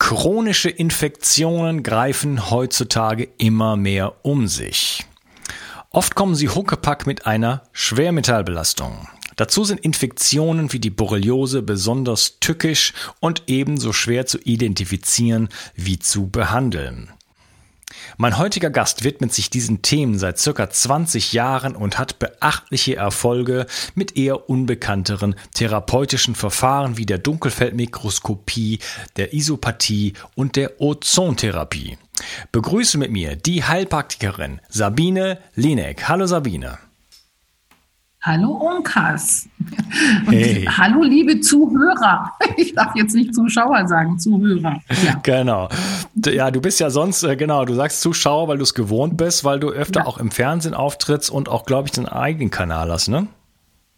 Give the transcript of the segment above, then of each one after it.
Chronische Infektionen greifen heutzutage immer mehr um sich. Oft kommen sie huckepack mit einer Schwermetallbelastung. Dazu sind Infektionen wie die Borreliose besonders tückisch und ebenso schwer zu identifizieren wie zu behandeln. Mein heutiger Gast widmet sich diesen Themen seit circa 20 Jahren und hat beachtliche Erfolge mit eher unbekannteren therapeutischen Verfahren wie der Dunkelfeldmikroskopie, der Isopathie und der Ozontherapie. Begrüße mit mir die Heilpraktikerin Sabine Linek. Hallo Sabine. Hallo Onkas. Und hey. hallo liebe Zuhörer. Ich darf jetzt nicht Zuschauer sagen, Zuhörer. Ja. Genau. Ja, du bist ja sonst, äh, genau, du sagst Zuschauer, weil du es gewohnt bist, weil du öfter ja. auch im Fernsehen auftrittst und auch, glaube ich, einen eigenen Kanal hast, ne?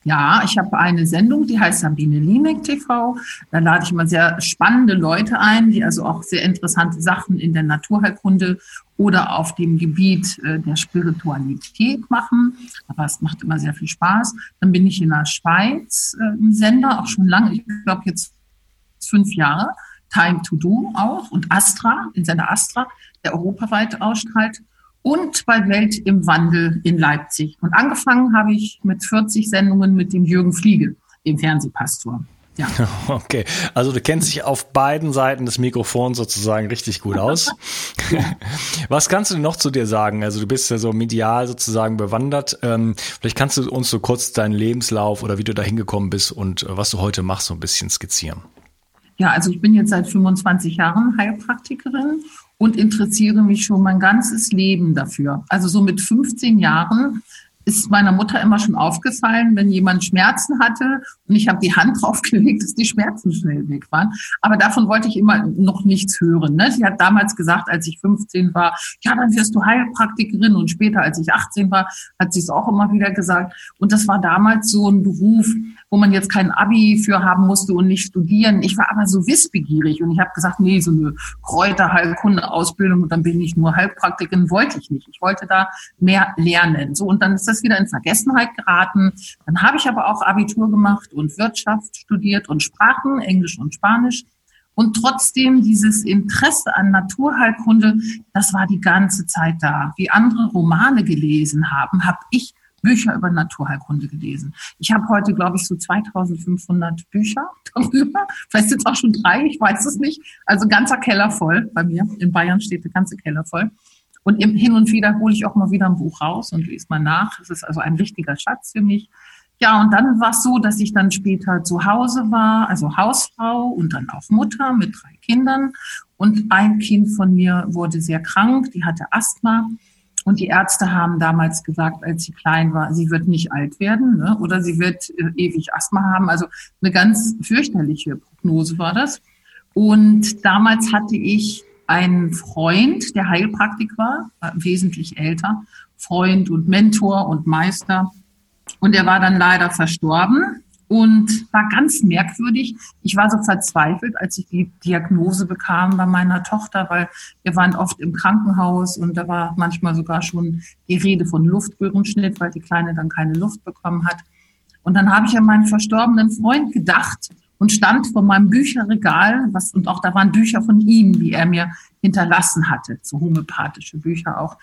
Ja, ich habe eine Sendung, die heißt Sabine Lienek TV. Da lade ich immer sehr spannende Leute ein, die also auch sehr interessante Sachen in der Naturheilkunde oder auf dem Gebiet äh, der Spiritualität machen. Aber es macht immer sehr viel Spaß. Dann bin ich in der Schweiz äh, im Sender, auch schon lange, ich glaube jetzt fünf Jahre. Time to Do auch und Astra, den Sender Astra, der europaweit ausstrahlt und bei Welt im Wandel in Leipzig. Und angefangen habe ich mit 40 Sendungen mit dem Jürgen Fliege, dem Fernsehpastor. Ja. Okay, also du kennst dich auf beiden Seiten des Mikrofons sozusagen richtig gut aus. Was kannst du noch zu dir sagen? Also du bist ja so medial sozusagen bewandert. Ähm, vielleicht kannst du uns so kurz deinen Lebenslauf oder wie du da hingekommen bist und äh, was du heute machst, so ein bisschen skizzieren. Ja, also ich bin jetzt seit 25 Jahren Heilpraktikerin und interessiere mich schon mein ganzes Leben dafür. Also so mit 15 Jahren ist meiner Mutter immer schon aufgefallen, wenn jemand Schmerzen hatte und ich habe die Hand draufgelegt, dass die Schmerzen schnell weg waren. Aber davon wollte ich immer noch nichts hören. Ne? Sie hat damals gesagt, als ich 15 war, ja, dann wirst du Heilpraktikerin. Und später, als ich 18 war, hat sie es auch immer wieder gesagt. Und das war damals so ein Beruf, wo man jetzt kein Abi für haben musste und nicht studieren. Ich war aber so wissbegierig und ich habe gesagt, nee, so eine Kräuterheilkunde-Ausbildung und dann bin ich nur Heilpraktikerin, wollte ich nicht. Ich wollte da mehr lernen. So, und dann ist das wieder in Vergessenheit geraten. Dann habe ich aber auch Abitur gemacht und Wirtschaft studiert und Sprachen, Englisch und Spanisch. Und trotzdem dieses Interesse an Naturheilkunde, das war die ganze Zeit da. Wie andere Romane gelesen haben, habe ich Bücher über Naturheilkunde gelesen. Ich habe heute, glaube ich, so 2500 Bücher darüber. Vielleicht sind es auch schon drei, ich weiß es nicht. Also ganzer Keller voll bei mir. In Bayern steht der ganze Keller voll. Und hin und wieder hole ich auch mal wieder ein Buch raus und lese mal nach. Es ist also ein wichtiger Schatz für mich. Ja, und dann war es so, dass ich dann später zu Hause war, also Hausfrau und dann auch Mutter mit drei Kindern. Und ein Kind von mir wurde sehr krank, die hatte Asthma. Und die Ärzte haben damals gesagt, als sie klein war, sie wird nicht alt werden ne? oder sie wird äh, ewig Asthma haben. Also eine ganz fürchterliche Prognose war das. Und damals hatte ich ein Freund, der Heilpraktik war, war wesentlich älter, Freund und Mentor und Meister. Und er war dann leider verstorben und war ganz merkwürdig. Ich war so verzweifelt, als ich die Diagnose bekam bei meiner Tochter, weil wir waren oft im Krankenhaus und da war manchmal sogar schon die Rede von Luftröhrenschnitt, weil die Kleine dann keine Luft bekommen hat. Und dann habe ich an meinen verstorbenen Freund gedacht und stand vor meinem Bücherregal, was, und auch da waren Bücher von ihm, die er mir hinterlassen hatte, so homöopathische Bücher auch.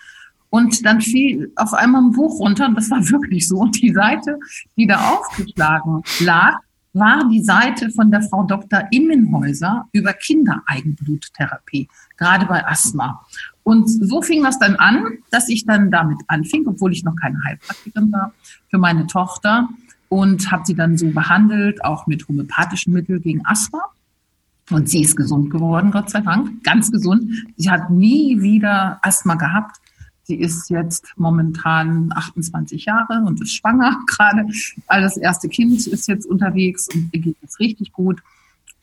Und dann fiel auf einmal ein Buch runter und das war wirklich so. Und die Seite, die da aufgeschlagen lag, war die Seite von der Frau Dr. Immenhäuser über Kindereigenbluttherapie, gerade bei Asthma. Und so fing das dann an, dass ich dann damit anfing, obwohl ich noch keine Heilpraktikerin war, für meine Tochter und habe sie dann so behandelt, auch mit homöopathischen Mitteln gegen Asthma. Und sie ist gesund geworden, Gott sei Dank, ganz gesund. Sie hat nie wieder Asthma gehabt Sie ist jetzt momentan 28 Jahre und ist schwanger gerade. Also das erste Kind ist jetzt unterwegs und ihr geht es richtig gut.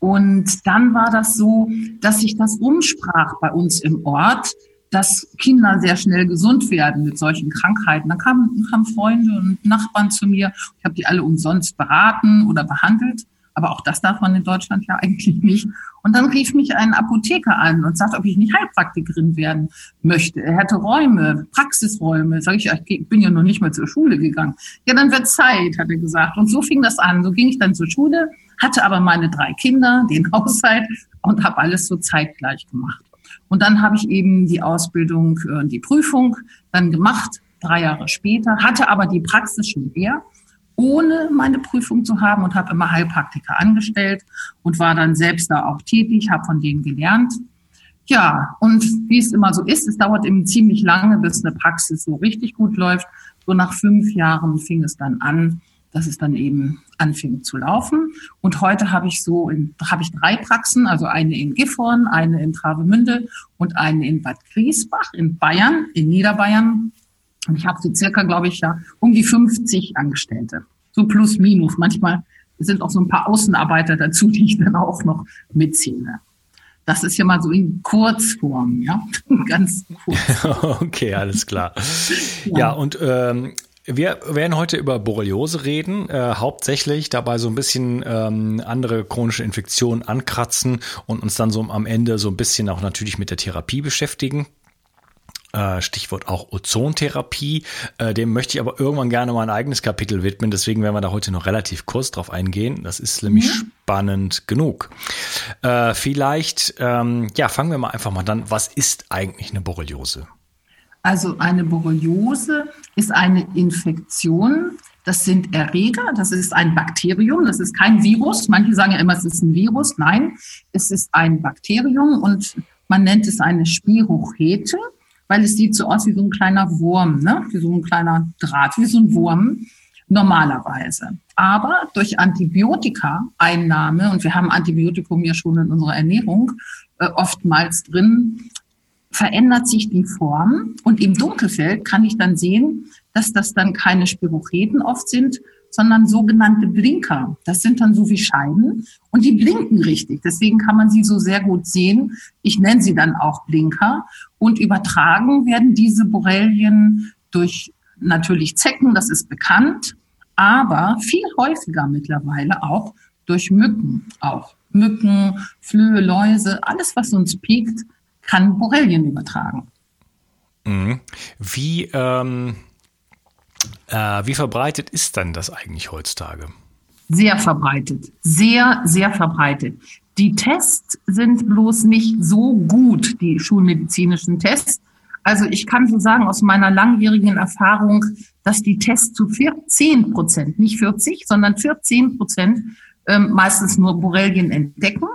Und dann war das so, dass sich das umsprach bei uns im Ort, dass Kinder sehr schnell gesund werden mit solchen Krankheiten. Dann kamen, kamen Freunde und Nachbarn zu mir. Ich habe die alle umsonst beraten oder behandelt. Aber auch das darf man in Deutschland ja eigentlich nicht. Und dann rief mich ein Apotheker an und sagt, ob ich nicht Heilpraktikerin werden möchte. Er hätte Räume, Praxisräume. Sag ich, ich bin ja noch nicht mal zur Schule gegangen. Ja, dann wird Zeit, hat er gesagt. Und so fing das an. So ging ich dann zur Schule, hatte aber meine drei Kinder, den Haushalt und habe alles so zeitgleich gemacht. Und dann habe ich eben die Ausbildung, äh, die Prüfung dann gemacht, drei Jahre später, hatte aber die Praxis schon eher ohne meine Prüfung zu haben und habe immer Heilpraktiker angestellt und war dann selbst da auch tätig, habe von denen gelernt. Ja, und wie es immer so ist, es dauert eben ziemlich lange, bis eine Praxis so richtig gut läuft. So nach fünf Jahren fing es dann an, dass es dann eben anfing zu laufen. Und heute habe ich so, habe ich drei Praxen, also eine in Gifhorn, eine in Travemünde und eine in Bad Griesbach in Bayern, in Niederbayern. Und ich habe so circa, glaube ich, ja, um die 50 Angestellte. So plus minus. Manchmal sind auch so ein paar Außenarbeiter dazu, die ich dann auch noch mitzähle. Das ist ja mal so in Kurzform, ja, ganz kurz. okay, alles klar. ja. ja, und ähm, wir werden heute über Borreliose reden, äh, hauptsächlich dabei so ein bisschen ähm, andere chronische Infektionen ankratzen und uns dann so am Ende so ein bisschen auch natürlich mit der Therapie beschäftigen. Äh, Stichwort auch Ozontherapie. Äh, dem möchte ich aber irgendwann gerne mal ein eigenes Kapitel widmen. Deswegen werden wir da heute noch relativ kurz drauf eingehen. Das ist nämlich ja. spannend genug. Äh, vielleicht, ähm, ja, fangen wir mal einfach mal dann. Was ist eigentlich eine Borreliose? Also eine Borreliose ist eine Infektion. Das sind Erreger, das ist ein Bakterium, das ist kein Virus. Manche sagen ja immer, es ist ein Virus. Nein, es ist ein Bakterium und man nennt es eine Spirochete weil es sieht so aus wie so ein kleiner Wurm, ne? wie so ein kleiner Draht, wie so ein Wurm normalerweise. Aber durch Antibiotika-Einnahme, und wir haben Antibiotikum ja schon in unserer Ernährung äh, oftmals drin, verändert sich die Form. Und im Dunkelfeld kann ich dann sehen, dass das dann keine Spirocheten oft sind, sondern sogenannte Blinker. Das sind dann so wie Scheiben und die blinken richtig. Deswegen kann man sie so sehr gut sehen. Ich nenne sie dann auch Blinker. Und übertragen werden diese Borrelien durch natürlich Zecken, das ist bekannt, aber viel häufiger mittlerweile auch durch Mücken auch. Mücken, Flöhe, Läuse, alles, was uns piekt, kann Borrelien übertragen. Mhm. Wie, ähm, äh, wie verbreitet ist denn das eigentlich heutzutage? Sehr verbreitet, sehr, sehr verbreitet. Die Tests sind bloß nicht so gut, die schulmedizinischen Tests. Also ich kann so sagen aus meiner langjährigen Erfahrung, dass die Tests zu 14 Prozent, nicht 40, sondern 14 Prozent ähm, meistens nur Borrelien entdecken.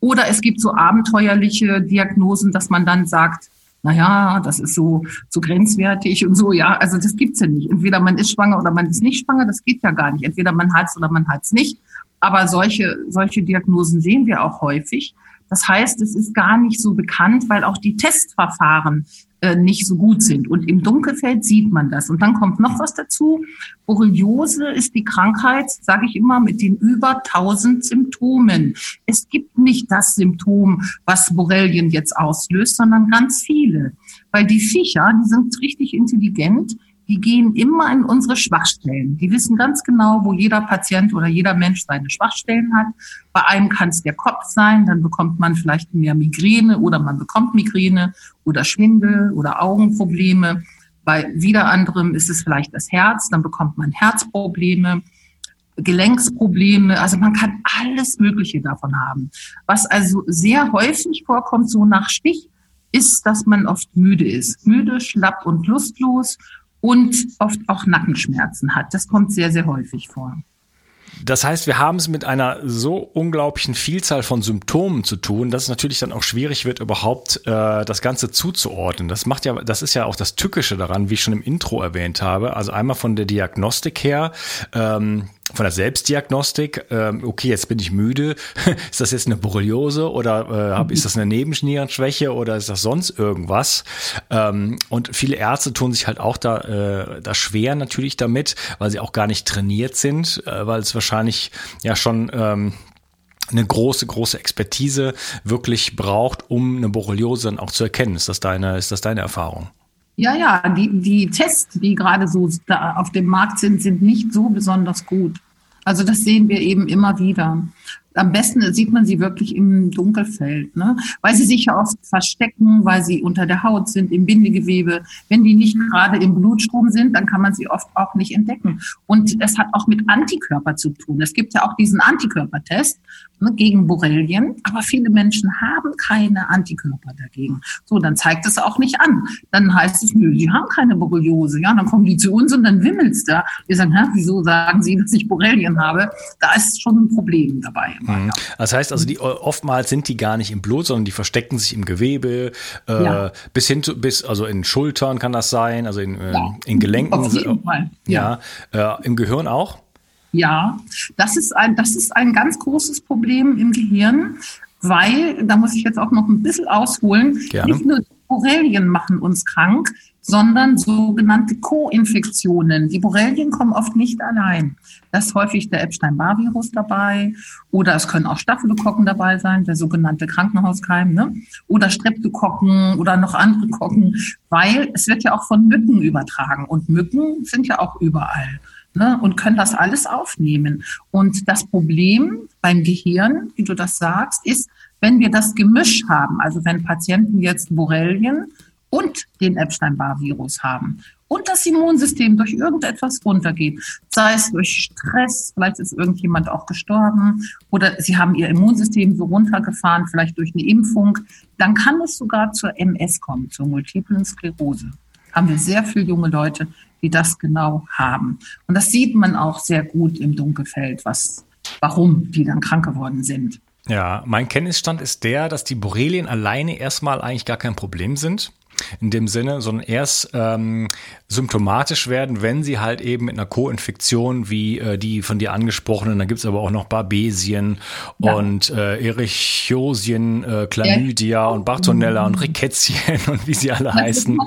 Oder es gibt so abenteuerliche Diagnosen, dass man dann sagt, naja, das ist so, so grenzwertig und so, ja. Also das gibt's ja nicht. Entweder man ist schwanger oder man ist nicht schwanger, das geht ja gar nicht. Entweder man hat's oder man hat's nicht. Aber solche, solche Diagnosen sehen wir auch häufig. Das heißt, es ist gar nicht so bekannt, weil auch die Testverfahren nicht so gut sind. Und im Dunkelfeld sieht man das. Und dann kommt noch was dazu. Borreliose ist die Krankheit, sage ich immer, mit den über 1000 Symptomen. Es gibt nicht das Symptom, was Borrelien jetzt auslöst, sondern ganz viele. Weil die Viecher, die sind richtig intelligent, die gehen immer in unsere Schwachstellen. Die wissen ganz genau, wo jeder Patient oder jeder Mensch seine Schwachstellen hat. Bei einem kann es der Kopf sein, dann bekommt man vielleicht mehr Migräne oder man bekommt Migräne oder Schwindel oder Augenprobleme. Bei wieder anderem ist es vielleicht das Herz, dann bekommt man Herzprobleme. Gelenksprobleme, also man kann alles Mögliche davon haben. Was also sehr häufig vorkommt, so nach Stich, ist, dass man oft müde ist. Müde, schlapp und lustlos und oft auch Nackenschmerzen hat. Das kommt sehr, sehr häufig vor. Das heißt, wir haben es mit einer so unglaublichen Vielzahl von Symptomen zu tun, dass es natürlich dann auch schwierig wird, überhaupt äh, das Ganze zuzuordnen. Das macht ja, das ist ja auch das Tückische daran, wie ich schon im Intro erwähnt habe. Also einmal von der Diagnostik her. Ähm, von der Selbstdiagnostik, ähm, okay, jetzt bin ich müde, ist das jetzt eine Borreliose oder äh, ist das eine Nebennierenschwäche oder ist das sonst irgendwas? Ähm, und viele Ärzte tun sich halt auch da, äh, da schwer natürlich damit, weil sie auch gar nicht trainiert sind, äh, weil es wahrscheinlich ja schon ähm, eine große, große Expertise wirklich braucht, um eine Borreliose dann auch zu erkennen. Ist das deine, ist das deine Erfahrung? Ja, ja, die, die Tests, die gerade so da auf dem Markt sind, sind nicht so besonders gut. Also das sehen wir eben immer wieder am besten sieht man sie wirklich im Dunkelfeld, ne? weil sie sich ja oft verstecken, weil sie unter der Haut sind, im Bindegewebe. Wenn die nicht gerade im Blutstrom sind, dann kann man sie oft auch nicht entdecken. Und es hat auch mit Antikörper zu tun. Es gibt ja auch diesen Antikörpertest ne, gegen Borrelien, aber viele Menschen haben keine Antikörper dagegen. So, dann zeigt es auch nicht an. Dann heißt es, nö, sie haben keine Borreliose. Ja, dann kommen die zu uns und dann wimmelt's da. Wir sagen, hä, wieso sagen Sie, dass ich Borrelien habe? Da ist schon ein Problem dabei. Mhm. Das heißt also, die oftmals sind die gar nicht im Blut, sondern die verstecken sich im Gewebe, äh, ja. bis hin zu, bis, also in Schultern kann das sein, also in, äh, ja. in Gelenken. Auf jeden Fall. Ja. ja. Äh, Im Gehirn auch? Ja, das ist ein, das ist ein ganz großes Problem im Gehirn, weil, da muss ich jetzt auch noch ein bisschen ausholen, Gerne. nicht nur Borrelien machen uns krank, sondern sogenannte Co-Infektionen. Die Borrelien kommen oft nicht allein. Da ist häufig der Epstein-Barr-Virus dabei oder es können auch Staphylokokken dabei sein, der sogenannte Krankenhauskeim, ne? oder Streptokokken oder noch andere Kokken, weil es wird ja auch von Mücken übertragen und Mücken sind ja auch überall. Ne, und können das alles aufnehmen. Und das Problem beim Gehirn, wie du das sagst, ist, wenn wir das Gemisch haben, also wenn Patienten jetzt Borrelien und den Epstein-Barr-Virus haben und das Immunsystem durch irgendetwas runtergeht, sei es durch Stress, vielleicht ist irgendjemand auch gestorben oder sie haben ihr Immunsystem so runtergefahren, vielleicht durch eine Impfung, dann kann es sogar zur MS kommen, zur multiplen Sklerose. Haben wir sehr viele junge Leute, die das genau haben. Und das sieht man auch sehr gut im Dunkelfeld, was, warum die dann krank geworden sind. Ja, mein Kenntnisstand ist der, dass die Borrelien alleine erstmal eigentlich gar kein Problem sind in dem Sinne, sondern erst ähm, symptomatisch werden, wenn sie halt eben mit einer Co-Infektion wie äh, die von dir angesprochenen, da gibt's aber auch noch Barbesien ja. und äh, Erichosien, äh, Chlamydia ja. und Bartonella und Rickettien und wie sie alle heißen.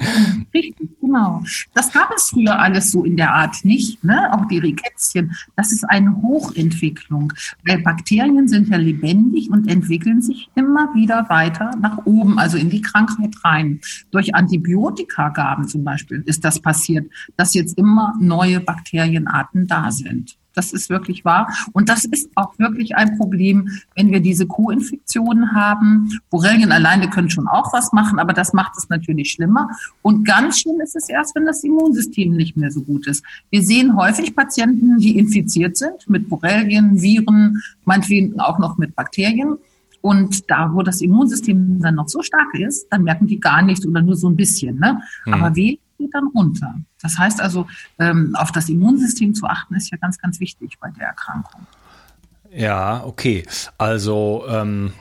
Richtig, genau. Das gab es früher alles so in der Art nicht, ne? auch die Rickettien. Das ist eine Hochentwicklung, weil Bakterien sind ja lebendig und entwickeln sich immer wieder weiter nach oben, also in die Krankheit rein. Durch Antibiotikagaben zum Beispiel ist das passiert, dass jetzt immer neue Bakterienarten da sind. Das ist wirklich wahr. Und das ist auch wirklich ein Problem, wenn wir diese Co-Infektionen haben. Borrelien alleine können schon auch was machen, aber das macht es natürlich schlimmer. Und ganz schlimm ist es erst, wenn das Immunsystem nicht mehr so gut ist. Wir sehen häufig Patienten, die infiziert sind mit Borrelien, Viren, meinetwegen auch noch mit Bakterien. Und da, wo das Immunsystem dann noch so stark ist, dann merken die gar nichts oder nur so ein bisschen. Ne? Hm. Aber wie geht dann runter. Das heißt also, ähm, auf das Immunsystem zu achten, ist ja ganz, ganz wichtig bei der Erkrankung. Ja, okay. Also ähm,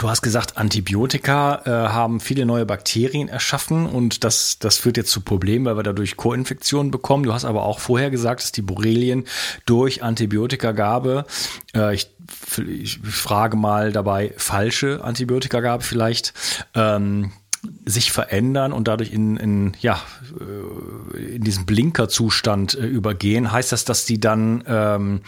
Du hast gesagt, Antibiotika äh, haben viele neue Bakterien erschaffen und das, das führt jetzt zu Problemen, weil wir dadurch Co-Infektionen bekommen. Du hast aber auch vorher gesagt, dass die Borrelien durch Antibiotikagabe, äh, ich, ich frage mal dabei, falsche Antibiotikagabe vielleicht, ähm, sich verändern und dadurch in, in ja, äh, in diesen Blinkerzustand äh, übergehen, heißt das, dass die dann, ähm,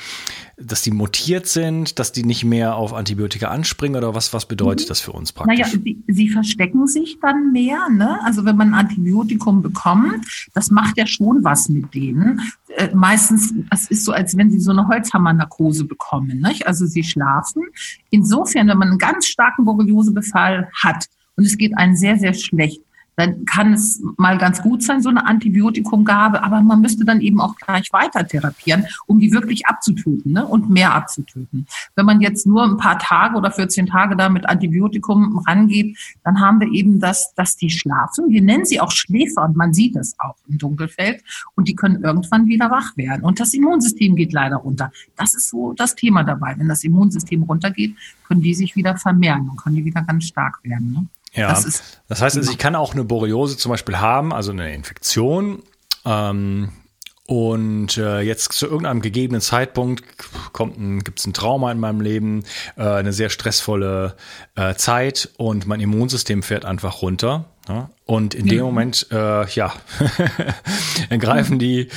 dass die mutiert sind, dass die nicht mehr auf Antibiotika anspringen oder was, was bedeutet mhm. das für uns praktisch? Naja, sie, sie verstecken sich dann mehr, ne? Also wenn man ein Antibiotikum bekommt, das macht ja schon was mit denen. Äh, meistens, es ist so, als wenn sie so eine Holzhammernarkose bekommen, nicht? Also sie schlafen. Insofern, wenn man einen ganz starken Borreliosebefall hat, und es geht einem sehr, sehr schlecht, dann kann es mal ganz gut sein, so eine Antibiotikumgabe, aber man müsste dann eben auch gleich weiter therapieren, um die wirklich abzutöten ne? und mehr abzutöten. Wenn man jetzt nur ein paar Tage oder 14 Tage da mit Antibiotikum rangeht, dann haben wir eben das, dass die schlafen. Wir nennen sie auch Schläfer und man sieht das auch im Dunkelfeld und die können irgendwann wieder wach werden. Und das Immunsystem geht leider runter. Das ist so das Thema dabei. Wenn das Immunsystem runtergeht, können die sich wieder vermehren und können die wieder ganz stark werden. Ne? Ja, das, das heißt, also ich kann auch eine Borreliose zum Beispiel haben, also eine Infektion. Ähm, und äh, jetzt zu irgendeinem gegebenen Zeitpunkt kommt ein, gibt es ein Trauma in meinem Leben, äh, eine sehr stressvolle äh, Zeit und mein Immunsystem fährt einfach runter. Ja? Und in dem Moment, äh, ja, dann greifen die,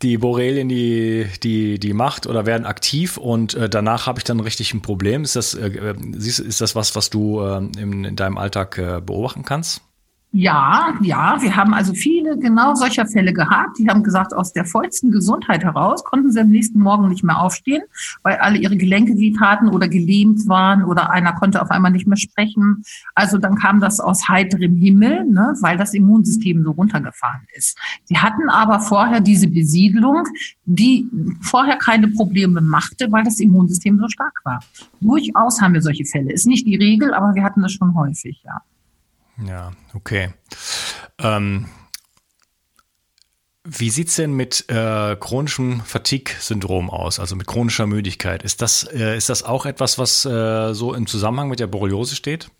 die Borrelien die, die, die Macht oder werden aktiv und äh, danach habe ich dann richtig ein Problem. Ist das, äh, siehst, ist das was, was du äh, in, in deinem Alltag äh, beobachten kannst? Ja, ja, wir haben also viele genau solcher Fälle gehabt. Die haben gesagt, aus der vollsten Gesundheit heraus konnten sie am nächsten Morgen nicht mehr aufstehen, weil alle ihre Gelenke weh taten oder gelähmt waren oder einer konnte auf einmal nicht mehr sprechen. Also dann kam das aus heiterem Himmel, ne, weil das Immunsystem so runtergefahren ist. Sie hatten aber vorher diese Besiedlung, die vorher keine Probleme machte, weil das Immunsystem so stark war. Durchaus haben wir solche Fälle. Ist nicht die Regel, aber wir hatten das schon häufig, ja. Ja, okay. Ähm, wie sieht es denn mit äh, chronischem Fatigue-Syndrom aus, also mit chronischer Müdigkeit? Ist das, äh, ist das auch etwas, was äh, so im Zusammenhang mit der Borreliose steht?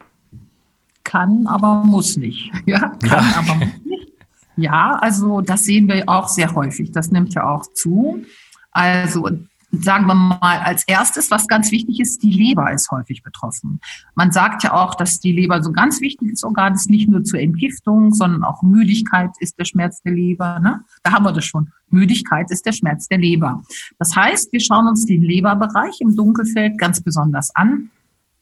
Kann, aber muss nicht. Ja, kann, ja. aber muss nicht. Ja, also das sehen wir auch sehr häufig. Das nimmt ja auch zu. Also sagen wir mal als erstes, was ganz wichtig ist, die Leber ist häufig betroffen. Man sagt ja auch, dass die Leber so ein ganz wichtiges Organ ist, nicht nur zur Entgiftung, sondern auch Müdigkeit ist der Schmerz der Leber. Ne? Da haben wir das schon. Müdigkeit ist der Schmerz der Leber. Das heißt, wir schauen uns den Leberbereich im Dunkelfeld ganz besonders an.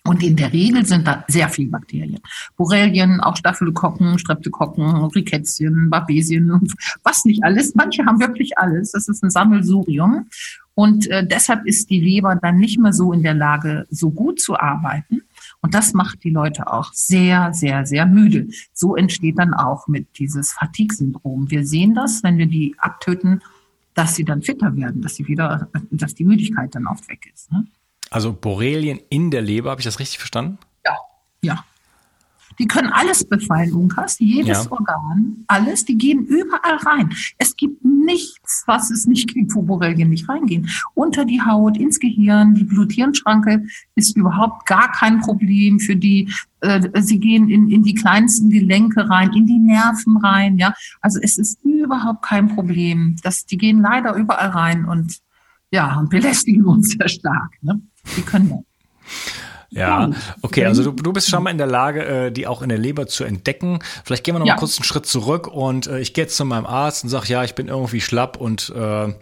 Und in der Regel sind da sehr viele Bakterien. Borrelien, auch Staphylokokken, Streptokokken, Rickettien, Babesien, was nicht alles. Manche haben wirklich alles. Das ist ein Sammelsurium. Und äh, deshalb ist die Leber dann nicht mehr so in der Lage, so gut zu arbeiten. Und das macht die Leute auch sehr, sehr, sehr müde. So entsteht dann auch mit dieses Fatigue-Syndrom. Wir sehen das, wenn wir die abtöten, dass sie dann fitter werden, dass sie wieder, dass die Müdigkeit dann oft weg ist. Ne? Also Borrelien in der Leber, habe ich das richtig verstanden? Ja, ja. Die können alles befallen, Unkas, jedes ja. Organ, alles, die gehen überall rein. Es gibt nichts, was es nicht gibt, wo Borrelien nicht reingehen. Unter die Haut, ins Gehirn, die Blut-Hirn-Schranke ist überhaupt gar kein Problem für die. Äh, sie gehen in, in die kleinsten Gelenke rein, in die Nerven rein, ja. Also es ist überhaupt kein Problem. Das, die gehen leider überall rein und ja, und belästigen uns sehr stark. Ne? Die können das. Ja, okay, also du, du bist schon mal in der Lage, äh, die auch in der Leber zu entdecken. Vielleicht gehen wir noch ja. mal kurz einen Schritt zurück und äh, ich gehe jetzt zu meinem Arzt und sage, ja, ich bin irgendwie schlapp und äh,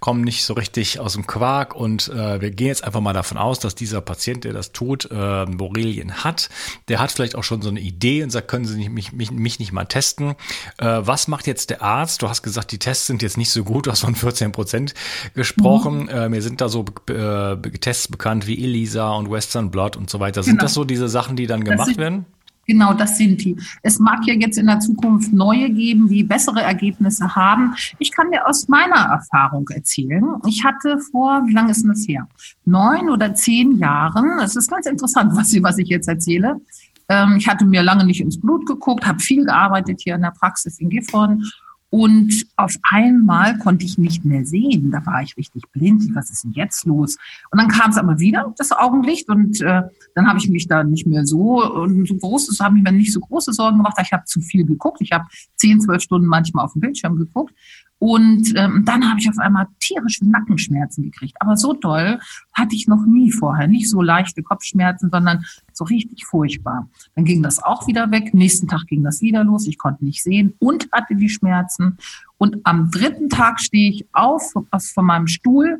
komme nicht so richtig aus dem Quark und äh, wir gehen jetzt einfach mal davon aus, dass dieser Patient, der das tut, äh, Borrelien hat. Der hat vielleicht auch schon so eine Idee und sagt, können Sie nicht, mich, mich, mich nicht mal testen. Äh, was macht jetzt der Arzt? Du hast gesagt, die Tests sind jetzt nicht so gut, du hast von 14 Prozent gesprochen. Mhm. Äh, mir sind da so äh, Tests bekannt wie ELISA und Western Blot und so weiter. Sind genau. das so diese Sachen, die dann gemacht sind, werden? Genau, das sind die. Es mag ja jetzt in der Zukunft neue geben, die bessere Ergebnisse haben. Ich kann dir aus meiner Erfahrung erzählen. Ich hatte vor, wie lange ist denn das her? Neun oder zehn Jahren. Es ist ganz interessant, was, was ich jetzt erzähle. Ähm, ich hatte mir lange nicht ins Blut geguckt, habe viel gearbeitet hier in der Praxis in Gifhorn und auf einmal konnte ich nicht mehr sehen. Da war ich richtig blind. Was ist denn jetzt los? Und dann kam es aber wieder, das Augenlicht. Und äh, dann habe ich mich da nicht mehr so, so groß, habe ich mir nicht so große Sorgen gemacht. Ich habe zu viel geguckt. Ich habe zehn, zwölf Stunden manchmal auf dem Bildschirm geguckt. Und ähm, dann habe ich auf einmal tierische Nackenschmerzen gekriegt. Aber so doll hatte ich noch nie vorher. Nicht so leichte Kopfschmerzen, sondern so richtig furchtbar. Dann ging das auch wieder weg. Nächsten Tag ging das wieder los. Ich konnte nicht sehen und hatte die Schmerzen. Und am dritten Tag stehe ich auf aus, von meinem Stuhl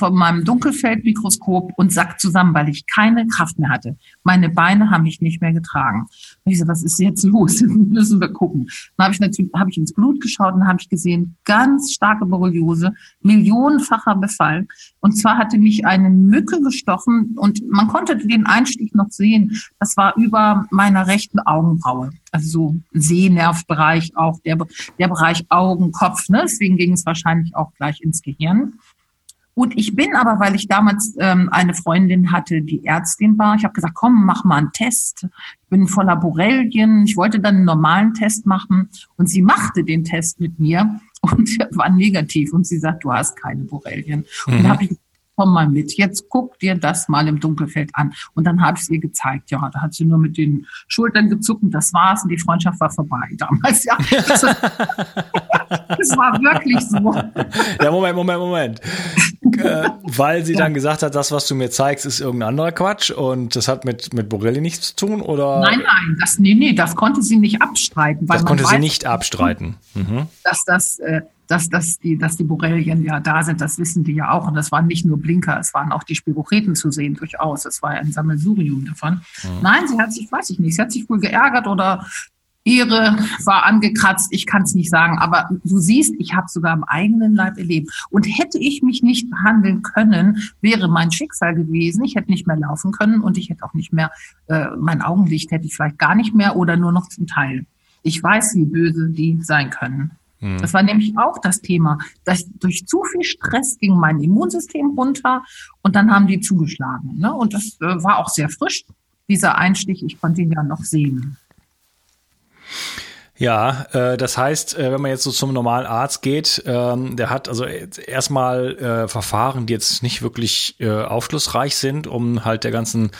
von meinem Dunkelfeldmikroskop und sack zusammen, weil ich keine Kraft mehr hatte. Meine Beine haben mich nicht mehr getragen. Und ich so, was ist jetzt los? müssen wir gucken. Dann habe ich natürlich, habe ich ins Blut geschaut und habe ich gesehen, ganz starke Borreliose, millionenfacher Befall. Und zwar hatte mich eine Mücke gestochen und man konnte den Einstich noch sehen. Das war über meiner rechten Augenbraue. Also so Sehnervbereich auch, der, der Bereich Augen, Kopf. Ne? Deswegen ging es wahrscheinlich auch gleich ins Gehirn. Und ich bin aber, weil ich damals ähm, eine Freundin hatte, die Ärztin war, ich habe gesagt, komm, mach mal einen Test. Ich bin voller Borrelien. Ich wollte dann einen normalen Test machen. Und sie machte den Test mit mir und war negativ. Und sie sagt, du hast keine Borrelien. Mhm. Und habe ich komm mal mit, jetzt guck dir das mal im Dunkelfeld an. Und dann habe ich es ihr gezeigt. Ja, da hat sie nur mit den Schultern gezuckt und das war's und die Freundschaft war vorbei damals. Ja, das, das war wirklich so. Ja, Moment, Moment, Moment. Äh, weil sie dann gesagt hat, das, was du mir zeigst, ist irgendein anderer Quatsch und das hat mit, mit Borelli nichts zu tun, oder? Nein, nein, das, nee, nee, das konnte sie nicht abstreiten. das konnte weiß, sie nicht abstreiten. Mhm. Dass das, äh, dass, dass, die, dass die Borrelien ja da sind, das wissen die ja auch. Und das waren nicht nur Blinker, es waren auch die Spirocheten zu sehen, durchaus. Es war ein Sammelsurium davon. Mhm. Nein, sie hat sich, weiß ich nicht, sie hat sich wohl geärgert oder ihre war angekratzt, ich kann es nicht sagen, aber du siehst, ich habe sogar im eigenen Leib erlebt. Und hätte ich mich nicht behandeln können, wäre mein Schicksal gewesen. Ich hätte nicht mehr laufen können und ich hätte auch nicht mehr, äh, mein Augenlicht hätte ich vielleicht gar nicht mehr oder nur noch zum Teil. Ich weiß, wie böse die sein können. Mhm. Das war nämlich auch das Thema. Dass durch zu viel Stress ging mein Immunsystem runter und dann haben die zugeschlagen. Ne? Und das äh, war auch sehr frisch, dieser Einstich. Ich konnte ihn ja noch sehen. Ja, äh, das heißt, äh, wenn man jetzt so zum normalen Arzt geht, ähm, der hat also erstmal äh, Verfahren, die jetzt nicht wirklich äh, aufschlussreich sind, um halt der ganzen,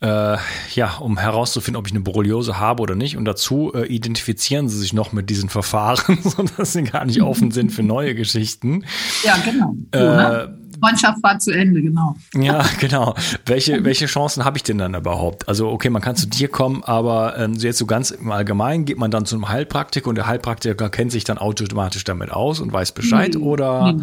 äh, ja, um herauszufinden, ob ich eine Borreliose habe oder nicht. Und dazu äh, identifizieren sie sich noch mit diesen Verfahren, sodass sie gar nicht offen sind für neue Geschichten. Ja, genau. Äh, Freundschaft war zu Ende, genau. Ja, genau. Welche, welche Chancen habe ich denn dann überhaupt? Also, okay, man kann zu dir kommen, aber ähm, jetzt so ganz im Allgemeinen geht man dann zu einem Heilpraktiker und der Heilpraktiker kennt sich dann automatisch damit aus und weiß Bescheid nee, oder? Nee.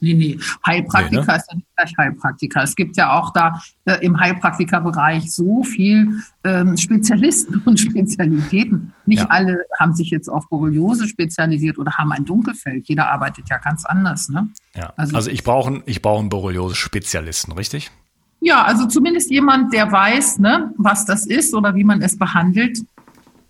Nee, nee. Heilpraktiker nee, ne? ist ja nicht gleich Heilpraktiker. Es gibt ja auch da äh, im Heilpraktikerbereich so viel ähm, Spezialisten und Spezialitäten. Nicht ja. alle haben sich jetzt auf Borreliose spezialisiert oder haben ein Dunkelfeld. Jeder arbeitet ja ganz anders. Ne? Ja. Also, also ich brauche ich brauche einen Borreliose-Spezialisten, richtig? Ja, also zumindest jemand, der weiß, ne, was das ist oder wie man es behandelt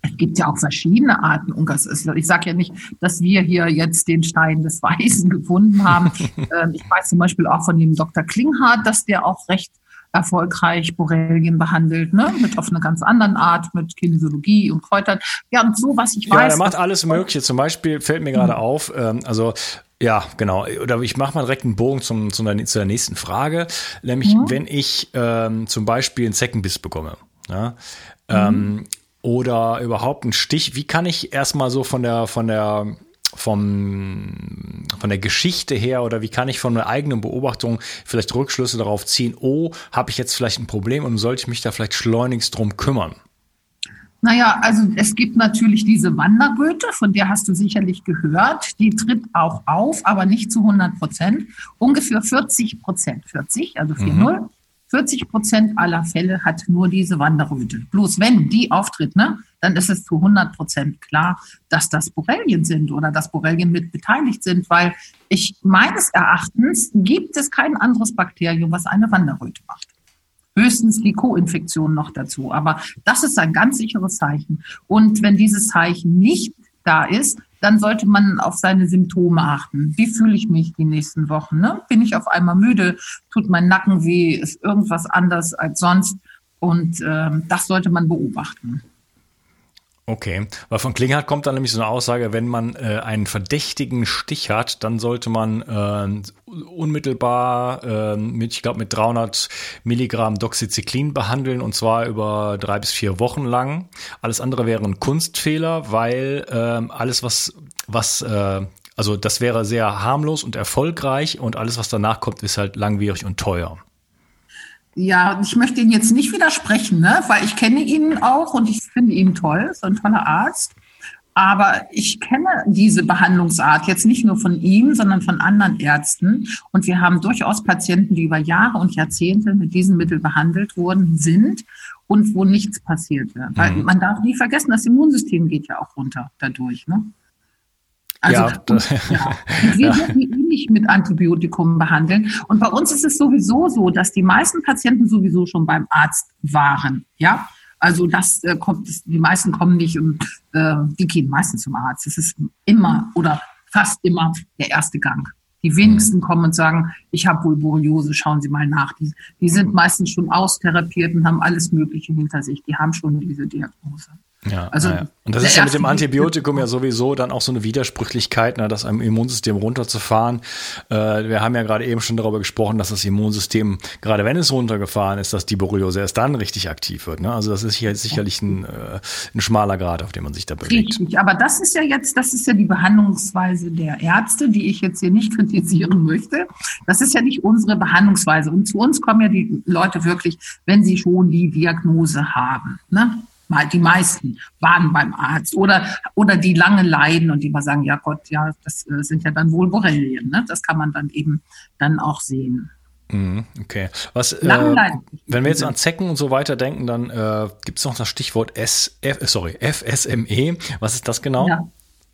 es gibt ja auch verschiedene Arten Ungas. Ich sage ja nicht, dass wir hier jetzt den Stein des Weisen gefunden haben. Ähm, ich weiß zum Beispiel auch von dem Dr. Klinghardt, dass der auch recht erfolgreich Borrelien behandelt, ne? mit auf eine ganz anderen Art, mit Kinesiologie und Kräutern. Ja, und so, was ich ja, weiß. Ja, der macht alles Mögliche. Zum Beispiel fällt mir gerade mhm. auf, ähm, also ja, genau. Oder ich mache mal direkt einen Bogen zum, zum, zu der nächsten Frage. Nämlich, mhm. wenn ich ähm, zum Beispiel einen Zeckenbiss bekomme, ja, ähm, mhm oder überhaupt ein Stich? Wie kann ich erstmal so von der, von der, vom, von der Geschichte her oder wie kann ich von der eigenen Beobachtung vielleicht Rückschlüsse darauf ziehen, oh, habe ich jetzt vielleicht ein Problem und sollte ich mich da vielleicht schleunigst drum kümmern? Naja, also es gibt natürlich diese Wanderröte, von der hast du sicherlich gehört. Die tritt auch auf, aber nicht zu 100 Prozent. Ungefähr 40 Prozent, 40, also 4-0. Mhm. 40 Prozent aller Fälle hat nur diese Wanderröte. Bloß wenn die auftritt, ne, dann ist es zu 100 Prozent klar, dass das Borrelien sind oder dass Borrelien mit beteiligt sind, weil ich meines Erachtens gibt es kein anderes Bakterium, was eine Wanderröte macht. Höchstens die Co-Infektion noch dazu. Aber das ist ein ganz sicheres Zeichen. Und wenn dieses Zeichen nicht da ist, dann sollte man auf seine Symptome achten. Wie fühle ich mich die nächsten Wochen? Ne? Bin ich auf einmal müde? Tut mein Nacken weh? Ist irgendwas anders als sonst? Und äh, das sollte man beobachten. Okay, weil von Klinghardt kommt dann nämlich so eine Aussage, wenn man äh, einen verdächtigen Stich hat, dann sollte man äh, unmittelbar äh, mit, ich glaube, mit 300 Milligramm Doxycyclin behandeln und zwar über drei bis vier Wochen lang. Alles andere wäre ein Kunstfehler, weil äh, alles, was, was äh, Also das wäre sehr harmlos und erfolgreich und alles, was danach kommt, ist halt langwierig und teuer. Ja, ich möchte Ihnen jetzt nicht widersprechen, ne? weil ich kenne ihn auch und ich finde ihn toll, so ein toller Arzt. Aber ich kenne diese Behandlungsart jetzt nicht nur von ihm, sondern von anderen Ärzten. Und wir haben durchaus Patienten, die über Jahre und Jahrzehnte mit diesen Mitteln behandelt worden sind und wo nichts passiert wird. Weil mhm. man darf nie vergessen, das Immunsystem geht ja auch runter dadurch. Ne? Also, ja, das, ja. wir dürfen ihn nicht mit Antibiotikum behandeln. Und bei uns ist es sowieso so, dass die meisten Patienten sowieso schon beim Arzt waren. Ja, also das äh, kommt, die meisten kommen nicht und äh, die gehen meistens zum Arzt. Es ist immer oder fast immer der erste Gang. Die wenigsten mhm. kommen und sagen, ich habe wohl Borreliose, schauen Sie mal nach. Die, die sind meistens schon austherapiert und haben alles Mögliche hinter sich. Die haben schon diese Diagnose. Ja, also ja. und das ist ja mit dem Antibiotikum ja sowieso dann auch so eine Widersprüchlichkeit, ne, das am Immunsystem runterzufahren. Äh, wir haben ja gerade eben schon darüber gesprochen, dass das Immunsystem, gerade wenn es runtergefahren ist, dass die Borreliose erst dann richtig aktiv wird. Ne? Also das ist hier sicherlich ein, äh, ein schmaler Grad, auf dem man sich da bewegt. Richtig, aber das ist ja jetzt, das ist ja die Behandlungsweise der Ärzte, die ich jetzt hier nicht kritisieren möchte. Das ist ja nicht unsere Behandlungsweise. Und zu uns kommen ja die Leute wirklich, wenn sie schon die Diagnose haben. Ne? Die meisten waren beim Arzt oder oder die lange leiden und die mal sagen, ja Gott, ja, das äh, sind ja dann wohl Borrelien. Ne? Das kann man dann eben dann auch sehen. Mhm, okay. Was, äh, wenn wir jetzt an Zecken und so weiter denken, dann äh, gibt es noch das Stichwort S, F, sorry, FSME. Was ist das genau? Ja.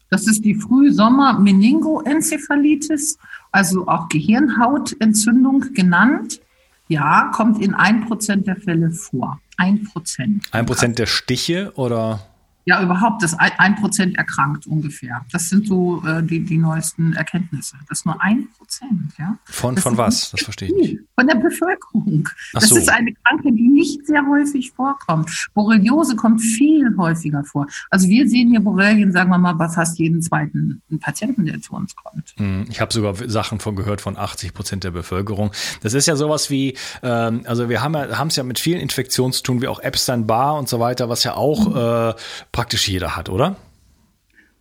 Das ist die Frühsommer-Meningoenzephalitis, also auch Gehirnhautentzündung genannt. Ja, kommt in ein Prozent der Fälle vor. Ein Prozent. Ein Prozent der Stiche oder? Ja, überhaupt, das ein Prozent erkrankt ungefähr. Das sind so äh, die, die neuesten Erkenntnisse. Das ist nur ein Prozent, ja. Von, von was? Das verstehe ich nicht. Von der Bevölkerung. Ach das so. ist eine Krankheit, die nicht sehr häufig vorkommt. Borreliose kommt viel häufiger vor. Also wir sehen hier Borrelien, sagen wir mal, bei fast jedem zweiten Patienten, der zu uns kommt. Hm, ich habe sogar Sachen von gehört von 80 Prozent der Bevölkerung. Das ist ja sowas wie, ähm, also wir haben ja, haben es ja mit vielen Infektionen zu tun, wie auch Epstein-Barr und so weiter, was ja auch mhm. äh, praktisch jeder hat, oder?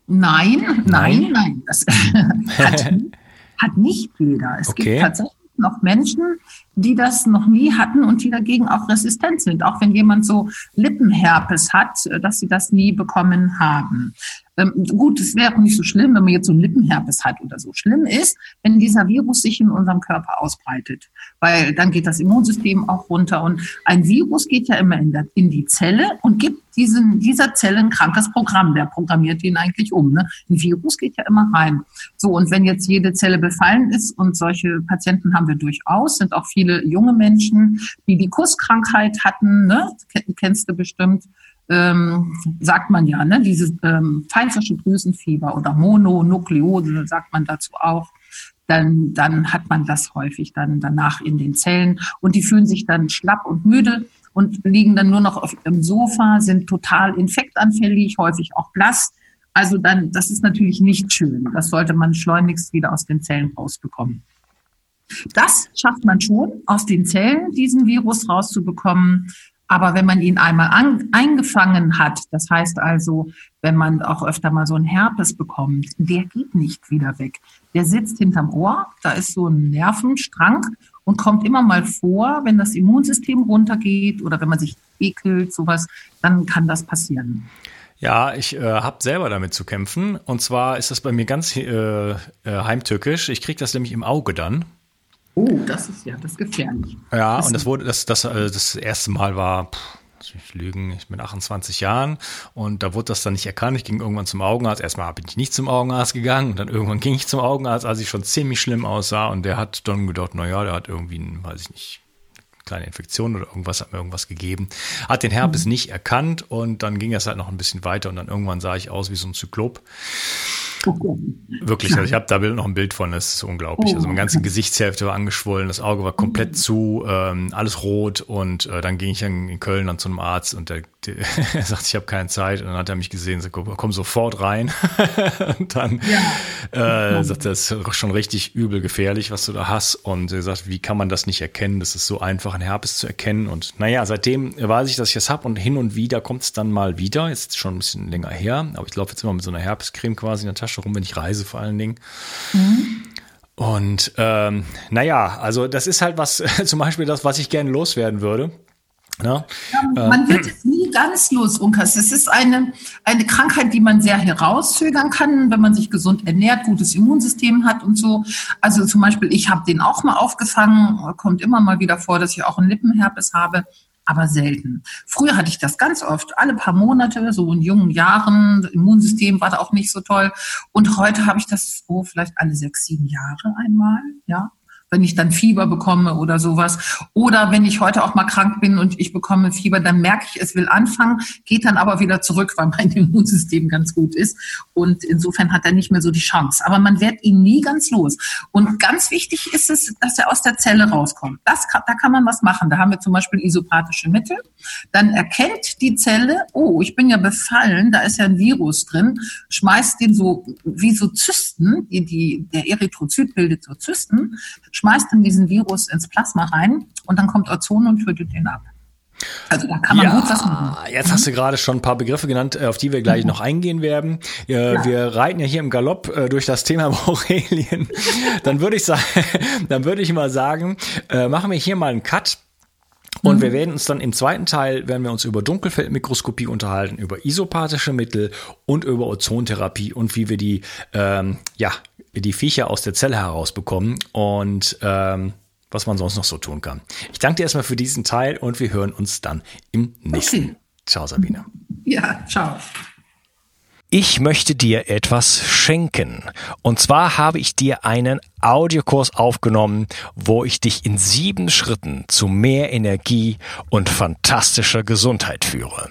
Nein, nein, nein. Das hat, hat nicht jeder. Es okay. gibt tatsächlich noch Menschen, die das noch nie hatten und die dagegen auch resistent sind, auch wenn jemand so Lippenherpes hat, dass sie das nie bekommen haben. Ähm, gut, es wäre nicht so schlimm, wenn man jetzt so einen Lippenherpes hat oder so. Schlimm ist, wenn dieser Virus sich in unserem Körper ausbreitet, weil dann geht das Immunsystem auch runter und ein Virus geht ja immer in, der, in die Zelle und gibt diesen, dieser Zelle ein krankes Programm. Der programmiert ihn eigentlich um. Ne? Ein Virus geht ja immer rein. So, und wenn jetzt jede Zelle befallen ist, und solche Patienten haben wir durchaus, sind auch viele junge Menschen, die die Kusskrankheit hatten, ne? kennst du bestimmt, ähm, sagt man ja, ne, dieses ähm, pfeifersche Drüsenfieber oder Mononukleose, sagt man dazu auch, dann, dann hat man das häufig dann danach in den Zellen und die fühlen sich dann schlapp und müde und liegen dann nur noch auf dem Sofa, sind total infektanfällig, häufig auch blass. Also dann, das ist natürlich nicht schön. Das sollte man schleunigst wieder aus den Zellen rausbekommen. Das schafft man schon, aus den Zellen diesen Virus rauszubekommen. Aber wenn man ihn einmal an, eingefangen hat, das heißt also, wenn man auch öfter mal so einen Herpes bekommt, der geht nicht wieder weg. Der sitzt hinterm Ohr, da ist so ein Nervenstrang und kommt immer mal vor, wenn das Immunsystem runtergeht oder wenn man sich ekelt, sowas, dann kann das passieren. Ja, ich äh, habe selber damit zu kämpfen. Und zwar ist das bei mir ganz äh, äh, heimtückisch. Ich kriege das nämlich im Auge dann. Oh, das ist ja, das ist gefährlich. Ja, das und das wurde, das, das, äh, das erste Mal war, pff, ich lügen, ich bin 28 Jahren und da wurde das dann nicht erkannt. Ich ging irgendwann zum Augenarzt. Erstmal bin ich nicht zum Augenarzt gegangen und dann irgendwann ging ich zum Augenarzt, als ich schon ziemlich schlimm aussah und der hat dann gedacht, na ja, der hat irgendwie, weiß ich nicht, kleine Infektion oder irgendwas, hat mir irgendwas gegeben. Hat den Herpes mhm. nicht erkannt und dann ging es halt noch ein bisschen weiter und dann irgendwann sah ich aus wie so ein Zyklop. Wirklich, also ich habe da noch ein Bild von, das ist unglaublich. Oh, also meine ganze Gesichtshälfte war angeschwollen, das Auge war komplett mhm. zu, ähm, alles rot und äh, dann ging ich in Köln dann zu einem Arzt und der er sagt, ich habe keine Zeit. Und dann hat er mich gesehen, sagt, komm sofort rein. und dann ja. äh, sagt er, das ist schon richtig übel gefährlich, was du da hast. Und er sagt, wie kann man das nicht erkennen? Das ist so einfach, ein Herpes zu erkennen. Und naja, seitdem weiß ich, dass ich das habe und hin und wieder kommt es dann mal wieder. Jetzt schon ein bisschen länger her, aber ich laufe jetzt immer mit so einer Herpescreme quasi in der Tasche Tasche rum, wenn ich reise vor allen Dingen. Mhm. Und ähm, naja, also das ist halt was, zum Beispiel das, was ich gerne loswerden würde. Ja, ja man wird es nie ganz los, Unkas. Es ist eine, eine Krankheit, die man sehr herauszögern kann, wenn man sich gesund ernährt, gutes Immunsystem hat und so. Also zum Beispiel, ich habe den auch mal aufgefangen, kommt immer mal wieder vor, dass ich auch einen Lippenherpes habe aber selten. Früher hatte ich das ganz oft, alle paar Monate, so in jungen Jahren. Das Immunsystem war da auch nicht so toll. Und heute habe ich das, oh, vielleicht alle sechs, sieben Jahre einmal, ja wenn ich dann Fieber bekomme oder sowas. Oder wenn ich heute auch mal krank bin und ich bekomme Fieber, dann merke ich, es will anfangen, geht dann aber wieder zurück, weil mein Immunsystem ganz gut ist. Und insofern hat er nicht mehr so die Chance. Aber man wird ihn nie ganz los. Und ganz wichtig ist es, dass er aus der Zelle rauskommt. Das da kann man was machen. Da haben wir zum Beispiel isopathische Mittel. Dann erkennt die Zelle, oh, ich bin ja befallen, da ist ja ein Virus drin, schmeißt den so wie so Zysten, die, die, der Erythrozyt bildet so Zysten, schmeißt dann diesen Virus ins Plasma rein und dann kommt Ozon und tötet den ab. Also da kann man ja, gut was machen. Jetzt hast du mhm. gerade schon ein paar Begriffe genannt, äh, auf die wir gleich mhm. noch eingehen werden. Ja. Wir reiten ja hier im Galopp äh, durch das Thema Borrelien. dann würde ich sagen, dann würde ich mal sagen, äh, machen wir hier mal einen Cut. Und mhm. wir werden uns dann im zweiten Teil, werden wir uns über Dunkelfeldmikroskopie unterhalten, über isopathische Mittel und über Ozontherapie und wie wir die, ähm, ja, die Viecher aus der Zelle herausbekommen und ähm, was man sonst noch so tun kann. Ich danke dir erstmal für diesen Teil und wir hören uns dann im nächsten. Okay. Ciao, Sabine. Ja, ciao. Ich möchte dir etwas schenken. Und zwar habe ich dir einen Audiokurs aufgenommen, wo ich dich in sieben Schritten zu mehr Energie und fantastischer Gesundheit führe.